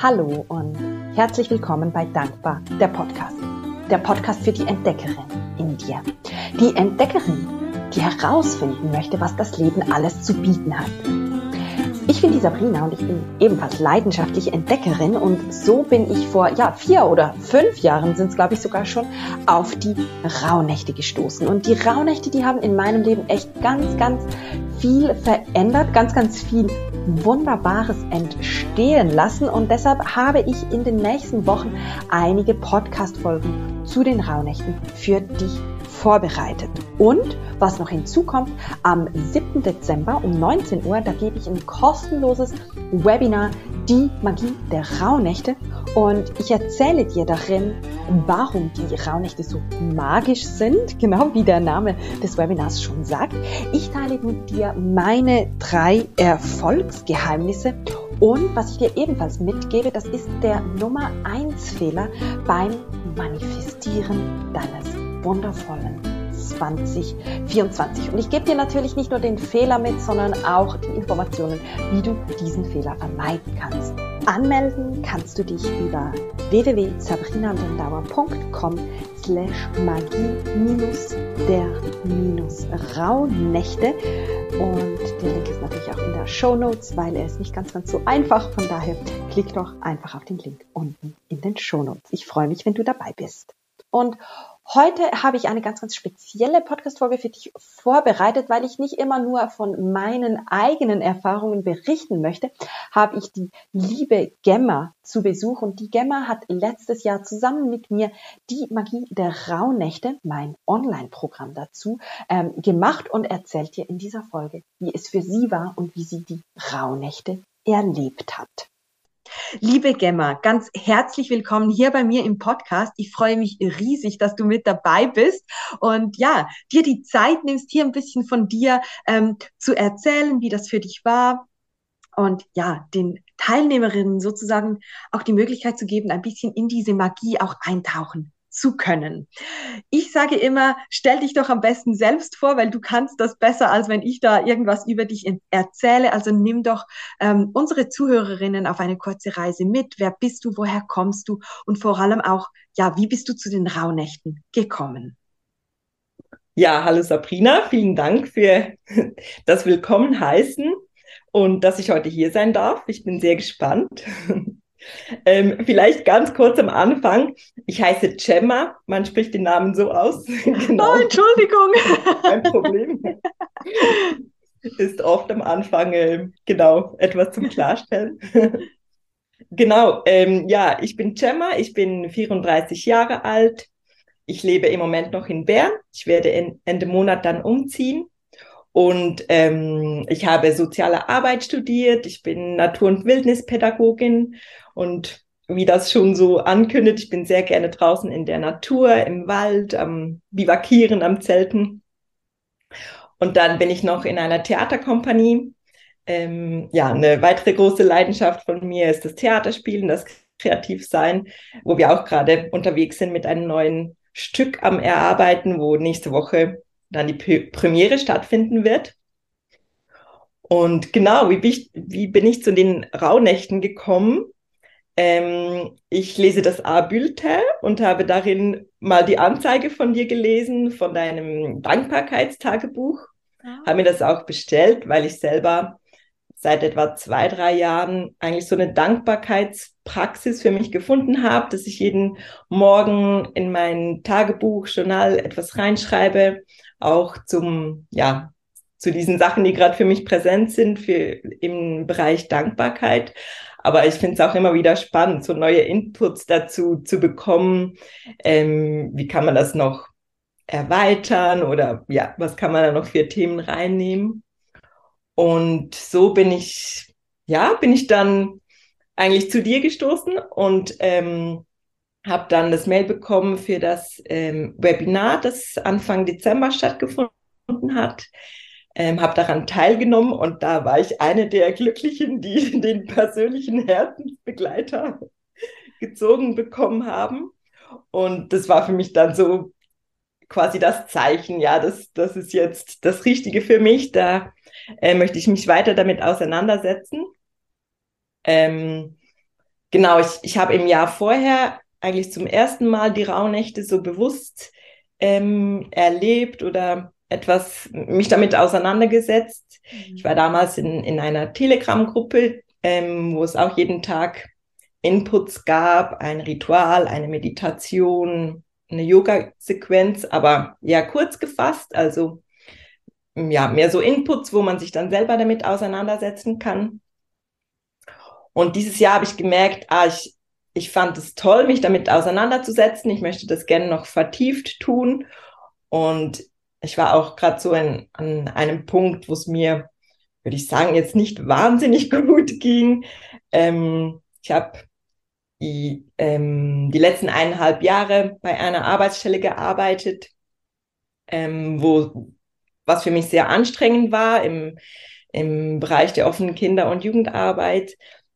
Hallo und herzlich willkommen bei Dankbar, der Podcast. Der Podcast für die Entdeckerin in dir. Die Entdeckerin, die herausfinden möchte, was das Leben alles zu bieten hat. Ich bin die Sabrina und ich bin ebenfalls leidenschaftliche Entdeckerin und so bin ich vor ja, vier oder fünf Jahren sind es glaube ich sogar schon auf die Rauhnächte gestoßen. Und die Rauhnächte, die haben in meinem Leben echt ganz, ganz viel verändert, ganz, ganz viel Wunderbares entstehen lassen und deshalb habe ich in den nächsten Wochen einige Podcast-Folgen zu den Rauhnächten für dich vorbereitet. Und was noch hinzukommt, am 7. Dezember um 19 Uhr, da gebe ich ein kostenloses Webinar Die Magie der Rauhnächte und ich erzähle dir darin, warum die Rauhnächte so magisch sind, genau wie der Name des Webinars schon sagt. Ich teile mit dir meine drei Erfolgsgeheimnisse und was ich dir ebenfalls mitgebe, das ist der Nummer 1 Fehler beim Manifestieren deines wundervollen 2024. Und ich gebe dir natürlich nicht nur den Fehler mit, sondern auch die Informationen, wie du diesen Fehler vermeiden kannst. Anmelden kannst du dich über www.sabrinandendauer.com slash magie minus der minus Rauhnächte und der Link ist natürlich auch in der Show Notes, weil er ist nicht ganz, ganz so einfach. Von daher klick doch einfach auf den Link unten in den Show Notes. Ich freue mich, wenn du dabei bist. Und Heute habe ich eine ganz, ganz spezielle Podcast-Folge für dich vorbereitet, weil ich nicht immer nur von meinen eigenen Erfahrungen berichten möchte, habe ich die liebe Gemma zu Besuch und die Gemma hat letztes Jahr zusammen mit mir die Magie der Rauhnächte, mein Online-Programm dazu, ähm, gemacht und erzählt dir in dieser Folge, wie es für sie war und wie sie die Rauhnächte erlebt hat. Liebe Gemma, ganz herzlich willkommen hier bei mir im Podcast. Ich freue mich riesig, dass du mit dabei bist. Und ja, dir die Zeit nimmst, hier ein bisschen von dir ähm, zu erzählen, wie das für dich war. Und ja, den Teilnehmerinnen sozusagen auch die Möglichkeit zu geben, ein bisschen in diese Magie auch eintauchen zu können. Ich sage immer, stell dich doch am besten selbst vor, weil du kannst das besser, als wenn ich da irgendwas über dich erzähle. Also nimm doch ähm, unsere Zuhörerinnen auf eine kurze Reise mit. Wer bist du? Woher kommst du? Und vor allem auch, ja, wie bist du zu den Rauhnächten gekommen? Ja, hallo Sabrina, vielen Dank für das Willkommen heißen und dass ich heute hier sein darf. Ich bin sehr gespannt. Ähm, vielleicht ganz kurz am Anfang. Ich heiße Gemma. Man spricht den Namen so aus. genau. Oh, Entschuldigung. Kein Problem. Ist oft am Anfang äh, genau etwas zum Klarstellen. genau. Ähm, ja, ich bin Gemma. Ich bin 34 Jahre alt. Ich lebe im Moment noch in Bern. Ich werde in, Ende Monat dann umziehen. Und ähm, ich habe soziale Arbeit studiert, ich bin Natur- und Wildnispädagogin und wie das schon so ankündigt, ich bin sehr gerne draußen in der Natur, im Wald, am Bivakieren, am Zelten. Und dann bin ich noch in einer Theaterkompanie. Ähm, ja, eine weitere große Leidenschaft von mir ist das Theaterspielen, das Kreativsein, wo wir auch gerade unterwegs sind mit einem neuen Stück am Erarbeiten, wo nächste Woche dann die Premiere stattfinden wird. Und genau, wie bin ich, wie bin ich zu den Rauhnächten gekommen? Ähm, ich lese das A-Bulletin und habe darin mal die Anzeige von dir gelesen, von deinem Dankbarkeitstagebuch. Ja. Habe mir das auch bestellt, weil ich selber seit etwa zwei, drei Jahren eigentlich so eine Dankbarkeitspraxis für mich gefunden habe, dass ich jeden Morgen in mein Tagebuch, Journal etwas reinschreibe, auch zum, ja, zu diesen Sachen, die gerade für mich präsent sind, für im Bereich Dankbarkeit. Aber ich finde es auch immer wieder spannend, so neue Inputs dazu zu bekommen. Ähm, wie kann man das noch erweitern oder ja, was kann man da noch für Themen reinnehmen? Und so bin ich, ja, bin ich dann eigentlich zu dir gestoßen und ähm, habe dann das Mail bekommen für das ähm, Webinar, das Anfang Dezember stattgefunden hat ähm, habe daran teilgenommen und da war ich eine der Glücklichen, die den persönlichen Herzensbegleiter gezogen bekommen haben. Und das war für mich dann so quasi das Zeichen, ja, das, das ist jetzt das Richtige für mich. Da äh, möchte ich mich weiter damit auseinandersetzen. Ähm, genau, ich, ich habe im Jahr vorher eigentlich zum ersten Mal die Rauhnächte so bewusst ähm, erlebt oder etwas mich damit auseinandergesetzt. Mhm. Ich war damals in, in einer Telegram-Gruppe, ähm, wo es auch jeden Tag Inputs gab, ein Ritual, eine Meditation, eine Yoga-Sequenz, aber ja kurz gefasst, also ja, mehr so Inputs, wo man sich dann selber damit auseinandersetzen kann. Und dieses Jahr habe ich gemerkt, ah, ich, ich fand es toll, mich damit auseinanderzusetzen. Ich möchte das gerne noch vertieft tun. Und ich war auch gerade so in, an einem Punkt, wo es mir, würde ich sagen, jetzt nicht wahnsinnig gut ging. Ähm, ich habe die, ähm, die letzten eineinhalb Jahre bei einer Arbeitsstelle gearbeitet, ähm, wo was für mich sehr anstrengend war im, im Bereich der offenen Kinder- und Jugendarbeit.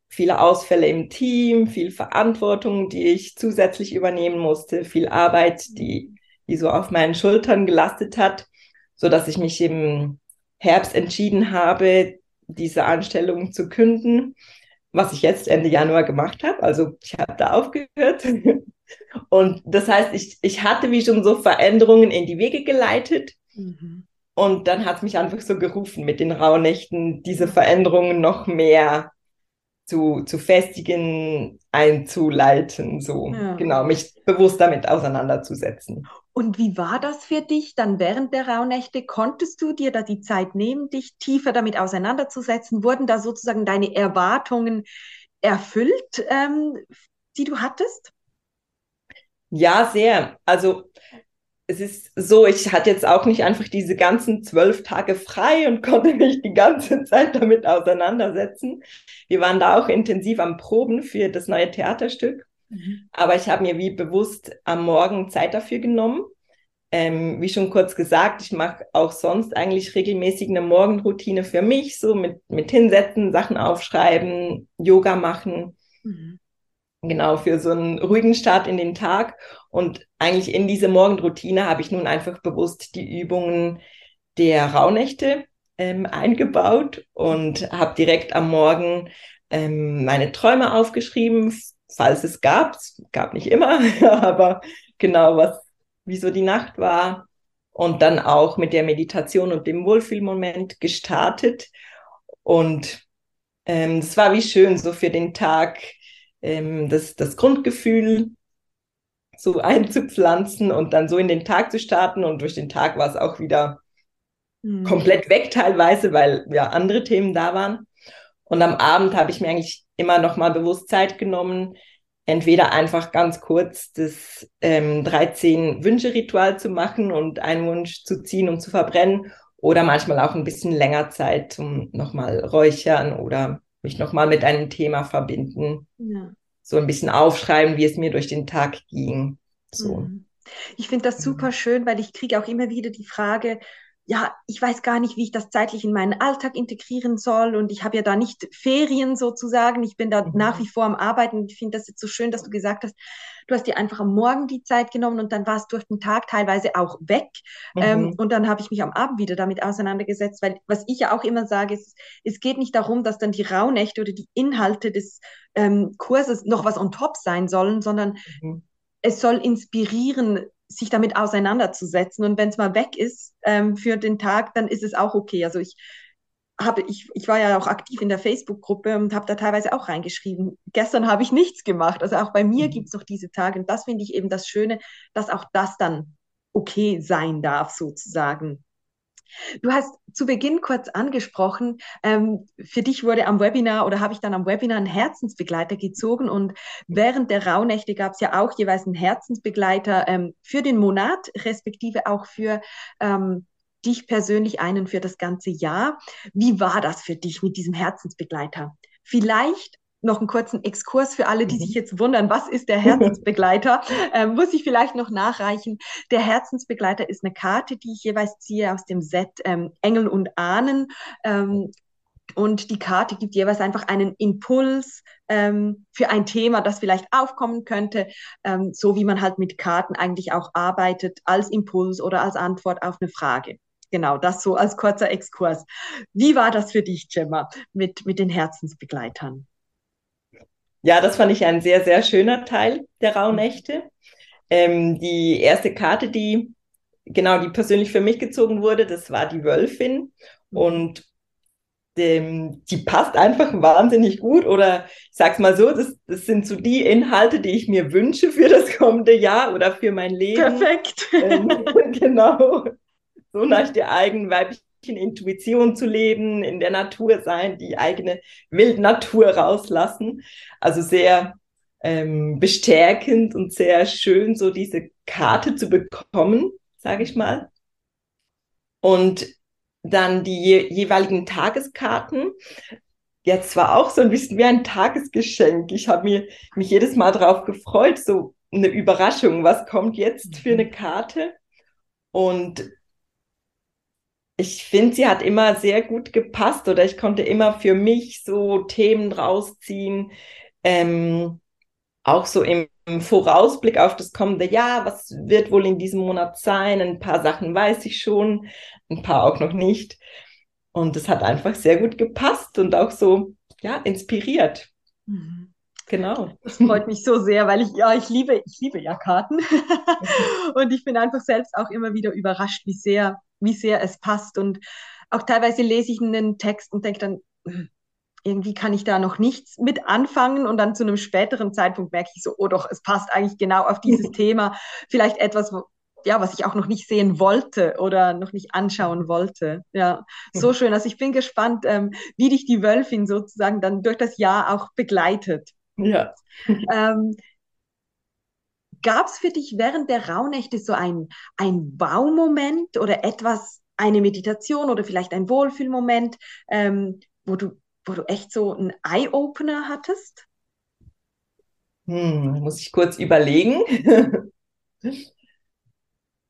Viele Ausfälle im Team, viel Verantwortung, die ich zusätzlich übernehmen musste, viel Arbeit, die, die so auf meinen Schultern gelastet hat, so dass ich mich im Herbst entschieden habe, diese Anstellung zu künden was ich jetzt Ende Januar gemacht habe. Also ich habe da aufgehört. Und das heißt, ich, ich hatte wie schon so Veränderungen in die Wege geleitet. Mhm. Und dann hat es mich einfach so gerufen, mit den Rauhnächten diese Veränderungen noch mehr zu, zu festigen, einzuleiten, so ja. genau, mich bewusst damit auseinanderzusetzen. Und wie war das für dich dann während der Rauhnächte? Konntest du dir da die Zeit nehmen, dich tiefer damit auseinanderzusetzen? Wurden da sozusagen deine Erwartungen erfüllt, ähm, die du hattest? Ja, sehr. Also es ist so, ich hatte jetzt auch nicht einfach diese ganzen zwölf Tage frei und konnte mich die ganze Zeit damit auseinandersetzen. Wir waren da auch intensiv am Proben für das neue Theaterstück. Mhm. Aber ich habe mir wie bewusst am Morgen Zeit dafür genommen. Ähm, wie schon kurz gesagt, ich mache auch sonst eigentlich regelmäßig eine Morgenroutine für mich, so mit, mit Hinsetzen, Sachen aufschreiben, Yoga machen. Mhm. Genau, für so einen ruhigen Start in den Tag. Und eigentlich in diese Morgenroutine habe ich nun einfach bewusst die Übungen der Rauhnächte ähm, eingebaut und habe direkt am Morgen ähm, meine Träume aufgeschrieben, falls es gab. Es gab nicht immer, aber genau, was, wie so die Nacht war. Und dann auch mit der Meditation und dem Wohlfühlmoment gestartet. Und ähm, es war wie schön, so für den Tag ähm, das, das Grundgefühl so einzupflanzen und dann so in den Tag zu starten. Und durch den Tag war es auch wieder mhm. komplett weg teilweise, weil ja andere Themen da waren. Und am Abend habe ich mir eigentlich immer noch mal bewusst Zeit genommen, entweder einfach ganz kurz das ähm, 13 Wünsche-Ritual zu machen und einen Wunsch zu ziehen und zu verbrennen oder manchmal auch ein bisschen länger Zeit zum nochmal räuchern oder mich nochmal mit einem Thema verbinden. Ja. So ein bisschen aufschreiben, wie es mir durch den Tag ging. So. Mhm. Ich finde das super schön, weil ich kriege auch immer wieder die Frage, ja, ich weiß gar nicht, wie ich das zeitlich in meinen Alltag integrieren soll und ich habe ja da nicht Ferien sozusagen. Ich bin da mhm. nach wie vor am Arbeiten und ich finde das jetzt so schön, dass du gesagt hast, du hast dir einfach am Morgen die Zeit genommen und dann warst du durch den Tag teilweise auch weg. Mhm. Ähm, und dann habe ich mich am Abend wieder damit auseinandergesetzt, weil was ich ja auch immer sage, ist, es geht nicht darum, dass dann die Rauhnächte oder die Inhalte des ähm, Kurses noch was on top sein sollen, sondern mhm. es soll inspirieren, sich damit auseinanderzusetzen. Und wenn es mal weg ist ähm, für den Tag, dann ist es auch okay. Also ich habe, ich, ich war ja auch aktiv in der Facebook-Gruppe und habe da teilweise auch reingeschrieben. Gestern habe ich nichts gemacht. Also auch bei mir mhm. gibt es noch diese Tage. Und das finde ich eben das Schöne, dass auch das dann okay sein darf, sozusagen. Du hast zu Beginn kurz angesprochen, ähm, für dich wurde am Webinar oder habe ich dann am Webinar einen Herzensbegleiter gezogen und während der Rauhnächte gab es ja auch jeweils einen Herzensbegleiter ähm, für den Monat, respektive auch für ähm, dich persönlich einen für das ganze Jahr. Wie war das für dich mit diesem Herzensbegleiter? Vielleicht noch einen kurzen Exkurs für alle, die mhm. sich jetzt wundern, was ist der Herzensbegleiter? ähm, muss ich vielleicht noch nachreichen. Der Herzensbegleiter ist eine Karte, die ich jeweils ziehe aus dem Set ähm, Engel und Ahnen. Ähm, und die Karte gibt jeweils einfach einen Impuls ähm, für ein Thema, das vielleicht aufkommen könnte, ähm, so wie man halt mit Karten eigentlich auch arbeitet, als Impuls oder als Antwort auf eine Frage. Genau, das so als kurzer Exkurs. Wie war das für dich, Gemma, mit, mit den Herzensbegleitern? Ja, das fand ich ein sehr, sehr schöner Teil der Rauhnächte. Ähm, die erste Karte, die genau, die persönlich für mich gezogen wurde, das war die Wölfin. Und dem, die passt einfach wahnsinnig gut. Oder ich sag's mal so, das, das sind so die Inhalte, die ich mir wünsche für das kommende Jahr oder für mein Leben. Perfekt. Ähm, genau. So nach der eigenen weiblichen Intuition zu leben, in der Natur sein, die eigene Wildnatur rauslassen. Also sehr ähm, bestärkend und sehr schön, so diese Karte zu bekommen, sage ich mal. Und dann die je jeweiligen Tageskarten. Jetzt war auch so ein bisschen wie ein Tagesgeschenk. Ich habe mir mich jedes Mal darauf gefreut, so eine Überraschung, was kommt jetzt für eine Karte? Und ich finde, sie hat immer sehr gut gepasst oder ich konnte immer für mich so Themen rausziehen, ähm, auch so im, Vorausblick auf das kommende Jahr, was wird wohl in diesem Monat sein? Ein paar Sachen weiß ich schon, ein paar auch noch nicht. Und es hat einfach sehr gut gepasst und auch so, ja, inspiriert. Mhm. Genau. Das freut mich so sehr, weil ich, ja, ich liebe, ich liebe ja Karten. und ich bin einfach selbst auch immer wieder überrascht, wie sehr, wie sehr es passt. Und auch teilweise lese ich einen Text und denke dann, irgendwie kann ich da noch nichts mit anfangen und dann zu einem späteren Zeitpunkt merke ich so, oh doch, es passt eigentlich genau auf dieses Thema. Vielleicht etwas, wo, ja, was ich auch noch nicht sehen wollte oder noch nicht anschauen wollte. Ja, so mhm. schön. Also ich bin gespannt, ähm, wie dich die Wölfin sozusagen dann durch das Jahr auch begleitet. Ja. Ähm, Gab es für dich während der Rauhnächte so ein, ein Baumoment oder etwas, eine Meditation oder vielleicht ein Wohlfühlmoment, ähm, wo du wo du echt so einen Eye-Opener hattest? Hm, muss ich kurz überlegen.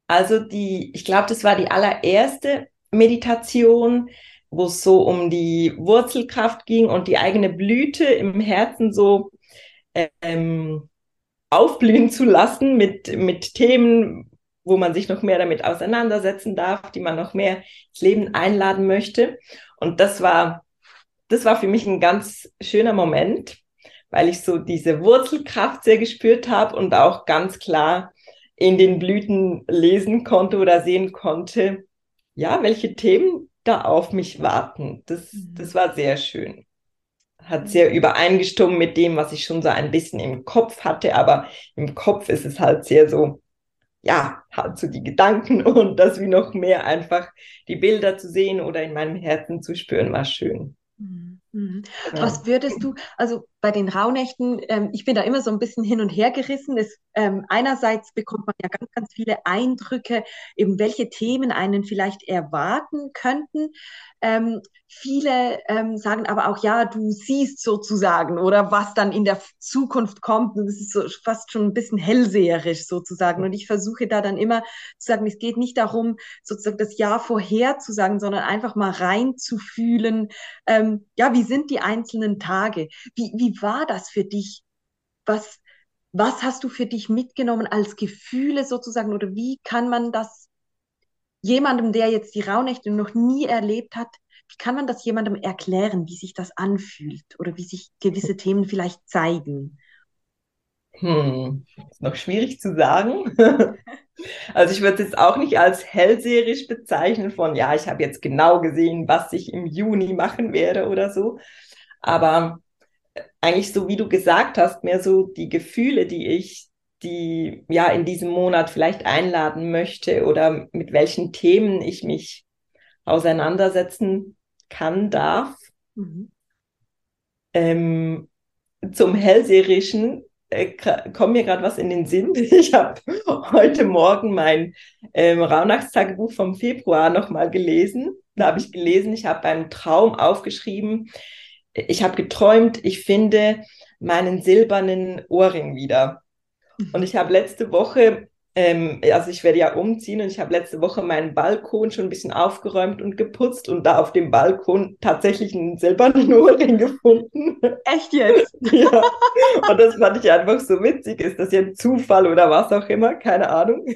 also die, ich glaube, das war die allererste Meditation, wo es so um die Wurzelkraft ging und die eigene Blüte im Herzen so ähm, aufblühen zu lassen mit, mit Themen, wo man sich noch mehr damit auseinandersetzen darf, die man noch mehr ins Leben einladen möchte. Und das war das war für mich ein ganz schöner Moment, weil ich so diese Wurzelkraft sehr gespürt habe und auch ganz klar in den Blüten lesen konnte oder sehen konnte, ja, welche Themen da auf mich warten. Das, mhm. das war sehr schön. Hat sehr übereingestimmt mit dem, was ich schon so ein bisschen im Kopf hatte, aber im Kopf ist es halt sehr so, ja, halt so die Gedanken und das wie noch mehr einfach die Bilder zu sehen oder in meinem Herzen zu spüren, war schön. Mhm. Mhm. Ja. Was würdest du, also bei den Rauhnächten, ähm, ich bin da immer so ein bisschen hin und her gerissen. Es, ähm, einerseits bekommt man ja ganz, ganz viele Eindrücke, eben welche Themen einen vielleicht erwarten könnten. Ähm, viele ähm, sagen aber auch, ja, du siehst sozusagen oder was dann in der Zukunft kommt. Und das ist so fast schon ein bisschen hellseherisch sozusagen. Und ich versuche da dann immer zu sagen, es geht nicht darum, sozusagen das Jahr vorher zu sagen, sondern einfach mal reinzufühlen, ähm, ja, wie sind die einzelnen Tage? Wie, wie war das für dich? Was, was hast du für dich mitgenommen als Gefühle sozusagen? Oder wie kann man das jemandem, der jetzt die Rauhnächte noch nie erlebt hat, wie kann man das jemandem erklären, wie sich das anfühlt oder wie sich gewisse Themen vielleicht zeigen? Hm, ist noch schwierig zu sagen. also ich würde es jetzt auch nicht als hellseherisch bezeichnen von, ja, ich habe jetzt genau gesehen, was ich im Juni machen werde oder so. Aber eigentlich so, wie du gesagt hast, mehr so die Gefühle, die ich die ja in diesem Monat vielleicht einladen möchte oder mit welchen Themen ich mich auseinandersetzen kann, darf. Mhm. Ähm, zum Hellseherischen äh, kommt mir gerade was in den Sinn. Ich habe heute Morgen mein ähm, Rauhnachtstagebuch vom Februar nochmal gelesen. Da habe ich gelesen, ich habe beim Traum aufgeschrieben, ich habe geträumt, ich finde meinen silbernen Ohrring wieder. Und ich habe letzte Woche, ähm, also ich werde ja umziehen und ich habe letzte Woche meinen Balkon schon ein bisschen aufgeräumt und geputzt und da auf dem Balkon tatsächlich einen silbernen Ohrring gefunden. Echt jetzt? ja. Und das fand ich einfach so witzig. Ist das jetzt Zufall oder was auch immer? Keine Ahnung.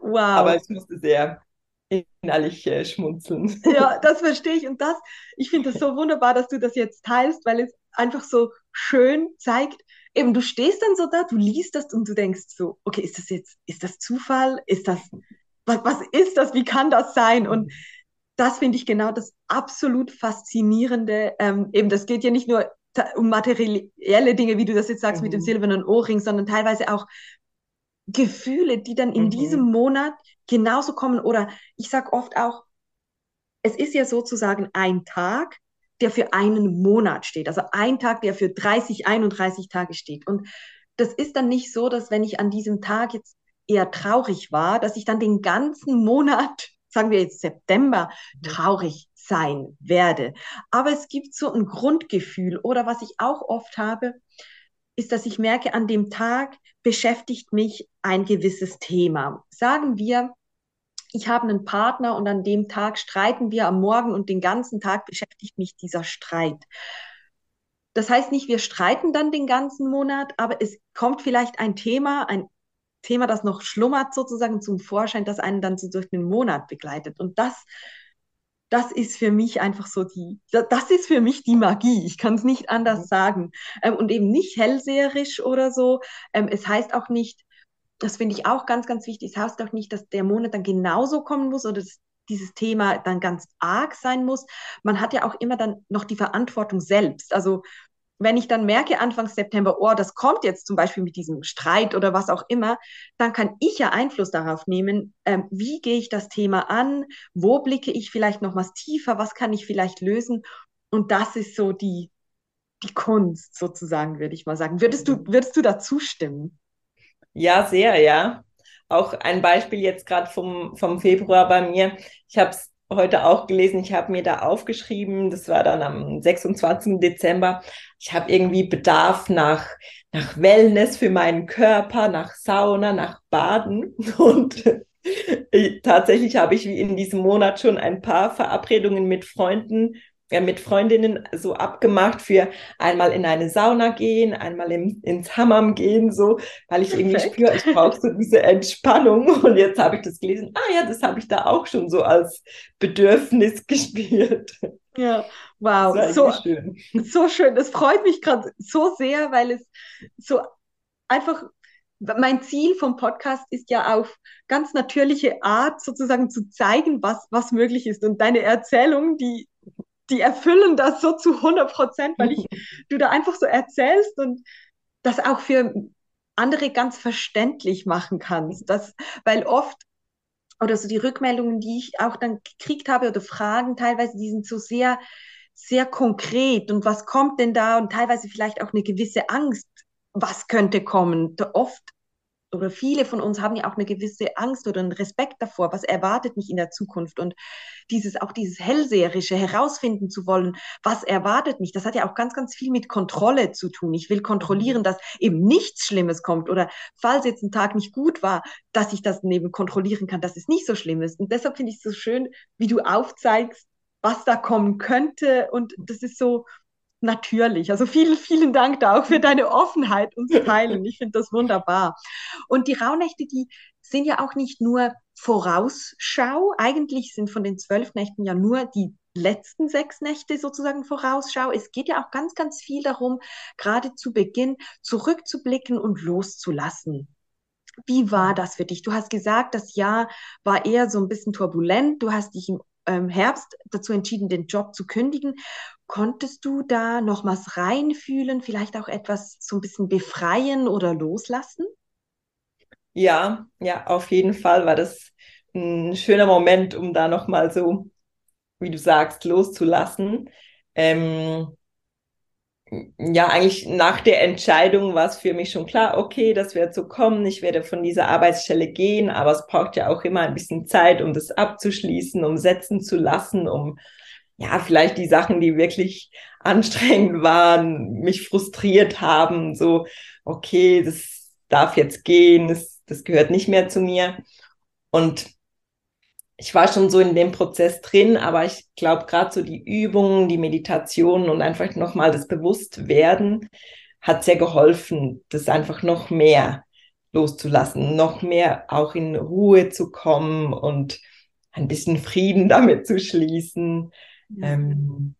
Wow. Aber ich musste sehr innerlich äh, schmunzeln. Ja, das verstehe ich. Und das, ich finde es so wunderbar, dass du das jetzt teilst, weil es einfach so schön zeigt, eben du stehst dann so da, du liest das und du denkst so, okay, ist das jetzt, ist das Zufall? Ist das, was, was ist das? Wie kann das sein? Und das finde ich genau das absolut faszinierende. Ähm, eben, das geht ja nicht nur um materielle Dinge, wie du das jetzt sagst, mhm. mit dem mhm. silbernen Ohrring, sondern teilweise auch Gefühle, die dann in mhm. diesem Monat genauso kommen. Oder ich sage oft auch, es ist ja sozusagen ein Tag, der für einen Monat steht. Also ein Tag, der für 30, 31 Tage steht. Und das ist dann nicht so, dass wenn ich an diesem Tag jetzt eher traurig war, dass ich dann den ganzen Monat, sagen wir jetzt September, mhm. traurig sein werde. Aber es gibt so ein Grundgefühl oder was ich auch oft habe, ist, dass ich merke, an dem Tag beschäftigt mich ein gewisses Thema. Sagen wir, ich habe einen Partner und an dem Tag streiten wir am Morgen und den ganzen Tag beschäftigt mich dieser Streit. Das heißt nicht, wir streiten dann den ganzen Monat, aber es kommt vielleicht ein Thema, ein Thema, das noch schlummert sozusagen zum Vorschein, das einen dann so durch den Monat begleitet. Und das, das ist für mich einfach so die, das ist für mich die Magie. Ich kann es nicht anders mhm. sagen. Ähm, und eben nicht hellseherisch oder so. Ähm, es heißt auch nicht, das finde ich auch ganz, ganz wichtig. Es heißt auch nicht, dass der Monat dann genauso kommen muss oder dass dieses Thema dann ganz arg sein muss. Man hat ja auch immer dann noch die Verantwortung selbst. Also wenn ich dann merke Anfang September, oh, das kommt jetzt zum Beispiel mit diesem Streit oder was auch immer, dann kann ich ja Einfluss darauf nehmen, ähm, wie gehe ich das Thema an, wo blicke ich vielleicht noch was tiefer, was kann ich vielleicht lösen. Und das ist so die, die Kunst sozusagen, würde ich mal sagen. Würdest du, würdest du da zustimmen? Ja, sehr, ja. Auch ein Beispiel jetzt gerade vom, vom Februar bei mir. Ich habe es heute auch gelesen, ich habe mir da aufgeschrieben, das war dann am 26. Dezember, ich habe irgendwie Bedarf nach, nach Wellness für meinen Körper, nach Sauna, nach Baden und tatsächlich habe ich in diesem Monat schon ein paar Verabredungen mit Freunden ja, mit Freundinnen so abgemacht für einmal in eine Sauna gehen, einmal im, ins Hammam gehen, so, weil ich irgendwie spüre, ich brauche so diese Entspannung. Und jetzt habe ich das gelesen. Ah ja, das habe ich da auch schon so als Bedürfnis gespürt. Ja, wow, so schön. so schön. Das freut mich gerade so sehr, weil es so einfach mein Ziel vom Podcast ist ja auf ganz natürliche Art sozusagen zu zeigen, was, was möglich ist. Und deine Erzählung, die die erfüllen das so zu 100 Prozent, weil ich, du da einfach so erzählst und das auch für andere ganz verständlich machen kannst. Das, weil oft, oder so die Rückmeldungen, die ich auch dann gekriegt habe oder Fragen teilweise, die sind so sehr, sehr konkret und was kommt denn da und teilweise vielleicht auch eine gewisse Angst, was könnte kommen. Oft oder viele von uns haben ja auch eine gewisse Angst oder einen Respekt davor, was erwartet mich in der Zukunft und dieses auch dieses hellseherische herausfinden zu wollen, was erwartet mich, das hat ja auch ganz ganz viel mit Kontrolle zu tun. Ich will kontrollieren, dass eben nichts Schlimmes kommt oder falls jetzt ein Tag nicht gut war, dass ich das neben kontrollieren kann, dass es nicht so schlimm ist. Und deshalb finde ich es so schön, wie du aufzeigst, was da kommen könnte und das ist so natürlich. Also vielen, vielen Dank da auch für deine Offenheit und Teilen. Ich finde das wunderbar. Und die Rauhnächte, die sind ja auch nicht nur Vorausschau. Eigentlich sind von den zwölf Nächten ja nur die letzten sechs Nächte sozusagen Vorausschau. Es geht ja auch ganz, ganz viel darum, gerade zu Beginn zurückzublicken und loszulassen. Wie war das für dich? Du hast gesagt, das Jahr war eher so ein bisschen turbulent. Du hast dich im ähm, Herbst dazu entschieden, den Job zu kündigen. Konntest du da noch was reinfühlen, vielleicht auch etwas so ein bisschen befreien oder loslassen? Ja, ja, auf jeden Fall war das ein schöner Moment, um da nochmal so, wie du sagst, loszulassen. Ähm, ja, eigentlich nach der Entscheidung war es für mich schon klar, okay, das wird so kommen, ich werde von dieser Arbeitsstelle gehen, aber es braucht ja auch immer ein bisschen Zeit, um das abzuschließen, um setzen zu lassen, um ja, vielleicht die Sachen, die wirklich anstrengend waren, mich frustriert haben, so, okay, das darf jetzt gehen, das, das gehört nicht mehr zu mir. Und ich war schon so in dem Prozess drin, aber ich glaube, gerade so die Übungen, die Meditationen und einfach nochmal das Bewusstwerden hat sehr geholfen, das einfach noch mehr loszulassen, noch mehr auch in Ruhe zu kommen und ein bisschen Frieden damit zu schließen. Ja, ähm,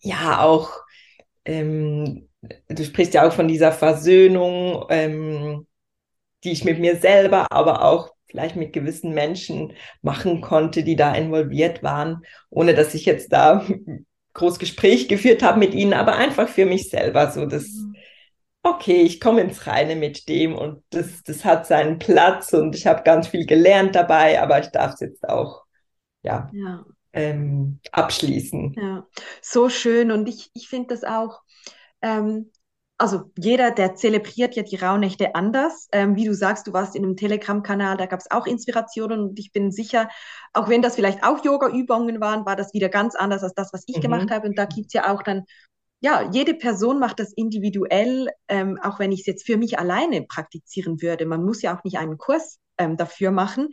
ja auch ähm, du sprichst ja auch von dieser Versöhnung, ähm, die ich mit mir selber, aber auch vielleicht mit gewissen Menschen machen konnte, die da involviert waren, ohne dass ich jetzt da groß Gespräch geführt habe mit ihnen, aber einfach für mich selber so das, mhm. okay, ich komme ins Reine mit dem und das, das hat seinen Platz und ich habe ganz viel gelernt dabei, aber ich darf es jetzt auch, ja, ja. Ähm, abschließen. Ja, so schön und ich, ich finde das auch, ähm, also jeder, der zelebriert ja die Rauhnächte anders. Ähm, wie du sagst, du warst in einem Telegram-Kanal, da gab es auch Inspirationen und ich bin sicher, auch wenn das vielleicht auch Yoga-Übungen waren, war das wieder ganz anders als das, was ich mhm. gemacht habe. Und da gibt es ja auch dann, ja, jede Person macht das individuell, ähm, auch wenn ich es jetzt für mich alleine praktizieren würde. Man muss ja auch nicht einen Kurs ähm, dafür machen.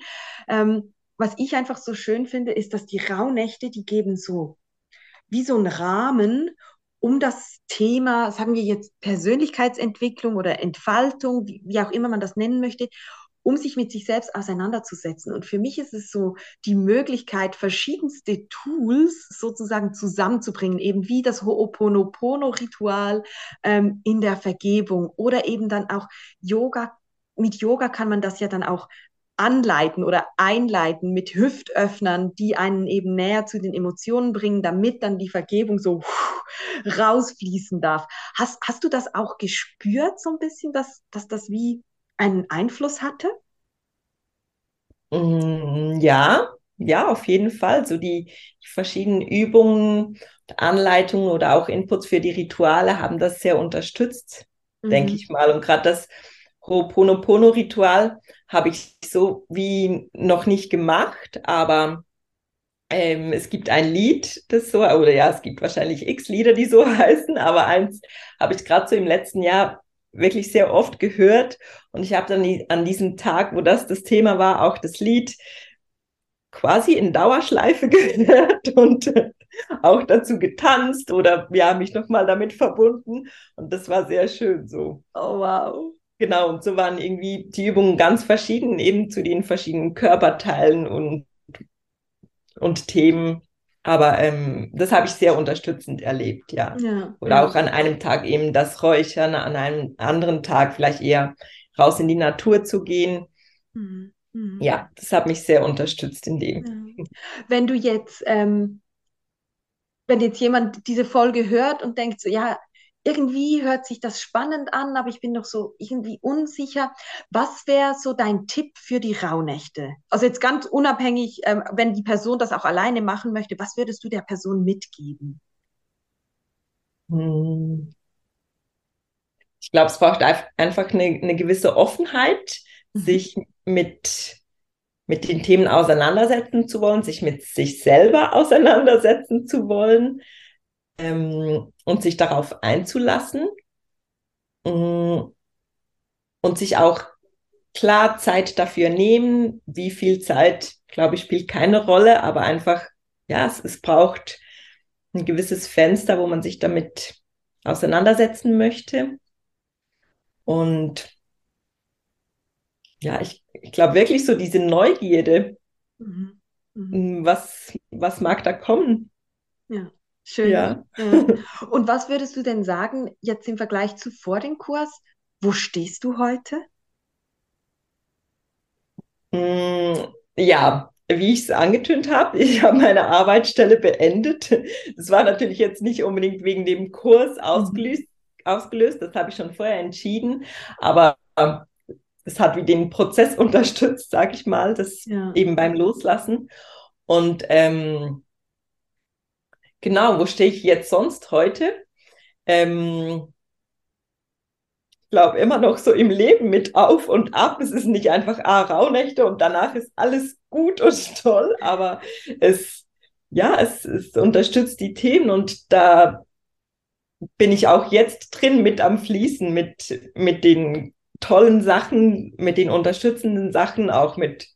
Ähm, was ich einfach so schön finde, ist, dass die Rauhnächte, die geben so wie so einen Rahmen um das Thema, sagen wir jetzt Persönlichkeitsentwicklung oder Entfaltung, wie, wie auch immer man das nennen möchte, um sich mit sich selbst auseinanderzusetzen. Und für mich ist es so die Möglichkeit, verschiedenste Tools sozusagen zusammenzubringen, eben wie das Ho'oponopono-Ritual ähm, in der Vergebung oder eben dann auch Yoga. Mit Yoga kann man das ja dann auch anleiten oder einleiten mit Hüftöffnern, die einen eben näher zu den Emotionen bringen, damit dann die Vergebung so rausfließen darf. Hast, hast du das auch gespürt, so ein bisschen, dass, dass das wie einen Einfluss hatte? Mm, ja, ja, auf jeden Fall. So die, die verschiedenen Übungen, Anleitungen oder auch Inputs für die Rituale haben das sehr unterstützt, mhm. denke ich mal. Und gerade das Ho'oponopono-Ritual habe ich so wie noch nicht gemacht, aber ähm, es gibt ein Lied, das so, oder ja, es gibt wahrscheinlich x Lieder, die so heißen, aber eins habe ich gerade so im letzten Jahr wirklich sehr oft gehört und ich habe dann an diesem Tag, wo das das Thema war, auch das Lied quasi in Dauerschleife gehört und auch dazu getanzt oder ja, mich nochmal damit verbunden und das war sehr schön so. Oh wow. Genau, und so waren irgendwie die Übungen ganz verschieden, eben zu den verschiedenen Körperteilen und, und Themen. Aber ähm, das habe ich sehr unterstützend erlebt, ja. ja Oder auch an einem Tag eben das Räuchern, an einem anderen Tag vielleicht eher raus in die Natur zu gehen. Mhm. mhm. Ja, das hat mich sehr unterstützt in dem. Ja. Wenn du jetzt, ähm, wenn jetzt jemand diese Folge hört und denkt so, ja, irgendwie hört sich das spannend an, aber ich bin noch so irgendwie unsicher. Was wäre so dein Tipp für die Rauhnächte? Also jetzt ganz unabhängig, ähm, wenn die Person das auch alleine machen möchte, was würdest du der Person mitgeben? Hm. Ich glaube, es braucht einfach eine, eine gewisse Offenheit, mhm. sich mit, mit den Themen auseinandersetzen zu wollen, sich mit sich selber auseinandersetzen zu wollen ähm, und sich darauf einzulassen mm, und sich auch klar Zeit dafür nehmen. Wie viel Zeit, glaube ich, spielt keine Rolle, aber einfach, ja, es, es braucht ein gewisses Fenster, wo man sich damit auseinandersetzen möchte. Und ja, ich, ich glaube wirklich so diese Neugierde, mhm. Mhm. Was, was mag da kommen? Ja. Schön. Ja. Und was würdest du denn sagen, jetzt im Vergleich zu vor dem Kurs, wo stehst du heute? Mm, ja, wie ich es angetönt habe, ich habe meine Arbeitsstelle beendet. Das war natürlich jetzt nicht unbedingt wegen dem Kurs ausgelöst, mhm. ausgelöst das habe ich schon vorher entschieden, aber es hat wie den Prozess unterstützt, sage ich mal, das ja. eben beim Loslassen. Und ähm, Genau, wo stehe ich jetzt sonst heute? Ähm, ich glaube immer noch so im Leben mit auf und ab. Es ist nicht einfach ah, Rauhnächte und danach ist alles gut und toll, aber es, ja, es, es unterstützt die Themen und da bin ich auch jetzt drin mit am Fließen, mit, mit den tollen Sachen, mit den unterstützenden Sachen, auch mit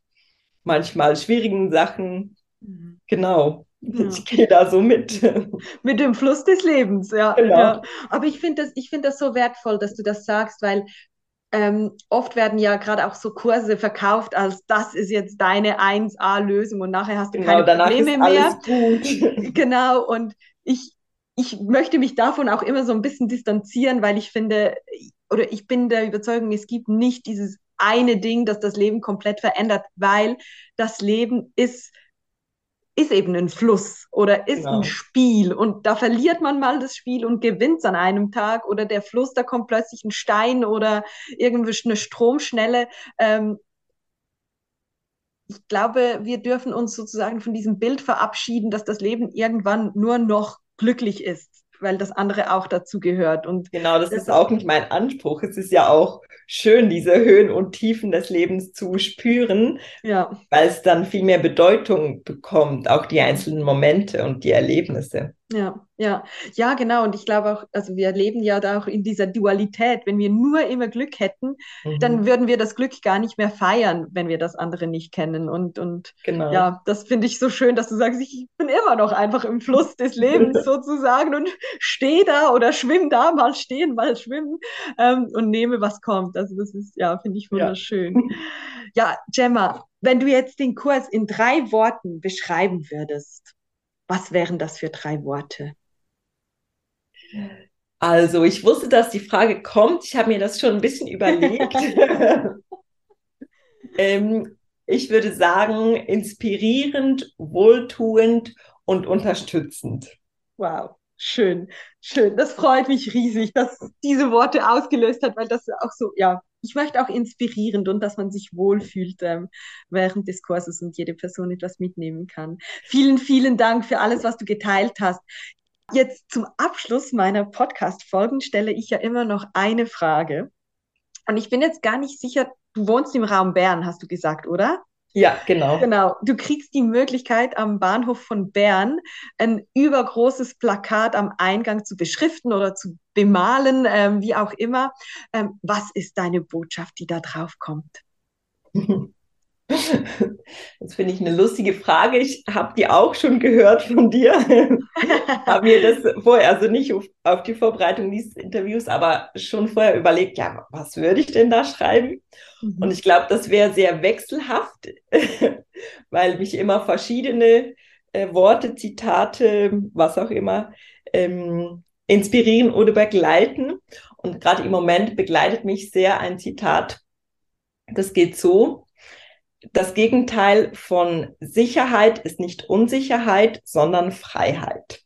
manchmal schwierigen Sachen. Mhm. Genau. Ich gehe da so mit. Mit dem Fluss des Lebens, ja. Genau. ja. Aber ich finde das, find das so wertvoll, dass du das sagst, weil ähm, oft werden ja gerade auch so Kurse verkauft, als das ist jetzt deine 1A-Lösung und nachher hast du genau, keine Probleme mehr. Genau, und ich, ich möchte mich davon auch immer so ein bisschen distanzieren, weil ich finde, oder ich bin der Überzeugung, es gibt nicht dieses eine Ding, das das Leben komplett verändert, weil das Leben ist ist eben ein Fluss oder ist genau. ein Spiel und da verliert man mal das Spiel und gewinnt an einem Tag oder der Fluss, da kommt plötzlich ein Stein oder irgendwie eine Stromschnelle. Ähm, ich glaube, wir dürfen uns sozusagen von diesem Bild verabschieden, dass das Leben irgendwann nur noch glücklich ist weil das andere auch dazu gehört. Und genau, das, das ist auch nicht mein Anspruch. Es ist ja auch schön, diese Höhen und Tiefen des Lebens zu spüren, ja. weil es dann viel mehr Bedeutung bekommt, auch die einzelnen Momente und die Erlebnisse. Ja, ja, ja, genau. Und ich glaube auch, also wir leben ja da auch in dieser Dualität. Wenn wir nur immer Glück hätten, mhm. dann würden wir das Glück gar nicht mehr feiern, wenn wir das andere nicht kennen. Und, und genau. ja, das finde ich so schön, dass du sagst, ich bin immer noch einfach im Fluss des Lebens sozusagen und stehe da oder schwimme da, mal stehen, mal schwimmen ähm, und nehme, was kommt. Also das ist, ja, finde ich wunderschön. Ja. ja, Gemma, wenn du jetzt den Kurs in drei Worten beschreiben würdest, was wären das für drei Worte? Also, ich wusste, dass die Frage kommt. Ich habe mir das schon ein bisschen überlegt. ähm, ich würde sagen, inspirierend, wohltuend und unterstützend. Wow, schön, schön. Das freut mich riesig, dass diese Worte ausgelöst hat, weil das auch so, ja, ich möchte auch inspirierend und dass man sich wohlfühlt ähm, während des Kurses und jede Person etwas mitnehmen kann. Vielen, vielen Dank für alles, was du geteilt hast. Jetzt zum Abschluss meiner Podcast-Folgen stelle ich ja immer noch eine Frage. Und ich bin jetzt gar nicht sicher, du wohnst im Raum Bern, hast du gesagt, oder? Ja, genau. Genau. Du kriegst die Möglichkeit, am Bahnhof von Bern ein übergroßes Plakat am Eingang zu beschriften oder zu bemalen, ähm, wie auch immer. Ähm, was ist deine Botschaft, die da drauf kommt? Das finde ich eine lustige Frage. Ich habe die auch schon gehört von dir. habe mir das vorher, also nicht auf, auf, die Vorbereitung dieses Interviews, aber schon vorher überlegt, ja, was würde ich denn da schreiben? Mhm. Und ich glaube, das wäre sehr wechselhaft, weil mich immer verschiedene äh, Worte, Zitate, was auch immer, ähm, inspirieren oder begleiten. Und gerade im Moment begleitet mich sehr ein Zitat, das geht so, das Gegenteil von Sicherheit ist nicht Unsicherheit, sondern Freiheit.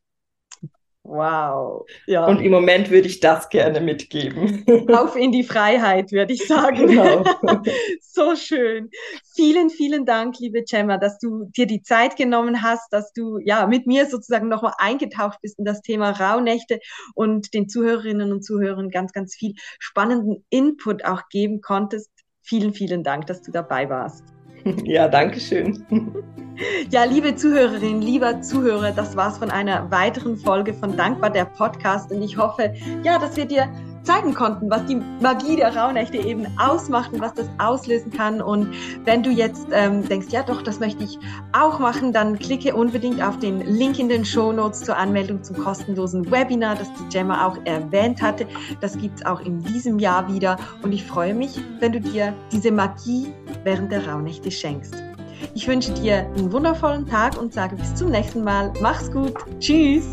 Wow. Ja. Und im Moment würde ich das gerne mitgeben. Auf in die Freiheit, würde ich sagen. Genau. so schön. Vielen, vielen Dank, liebe Gemma, dass du dir die Zeit genommen hast, dass du ja mit mir sozusagen nochmal eingetaucht bist in das Thema Rauhnächte und den Zuhörerinnen und Zuhörern ganz, ganz viel spannenden Input auch geben konntest. Vielen, vielen Dank, dass du dabei warst. Ja, danke schön. Ja, liebe Zuhörerinnen, lieber Zuhörer, das war's von einer weiteren Folge von Dankbar der Podcast und ich hoffe, ja, dass wir dir zeigen konnten, was die Magie der Rauhnächte eben ausmacht und was das auslösen kann. Und wenn du jetzt ähm, denkst, ja doch, das möchte ich auch machen, dann klicke unbedingt auf den Link in den Show Notes zur Anmeldung zum kostenlosen Webinar, das die Gemma auch erwähnt hatte. Das gibt's auch in diesem Jahr wieder. Und ich freue mich, wenn du dir diese Magie während der Rauhnächte schenkst. Ich wünsche dir einen wundervollen Tag und sage bis zum nächsten Mal. Mach's gut. Tschüss.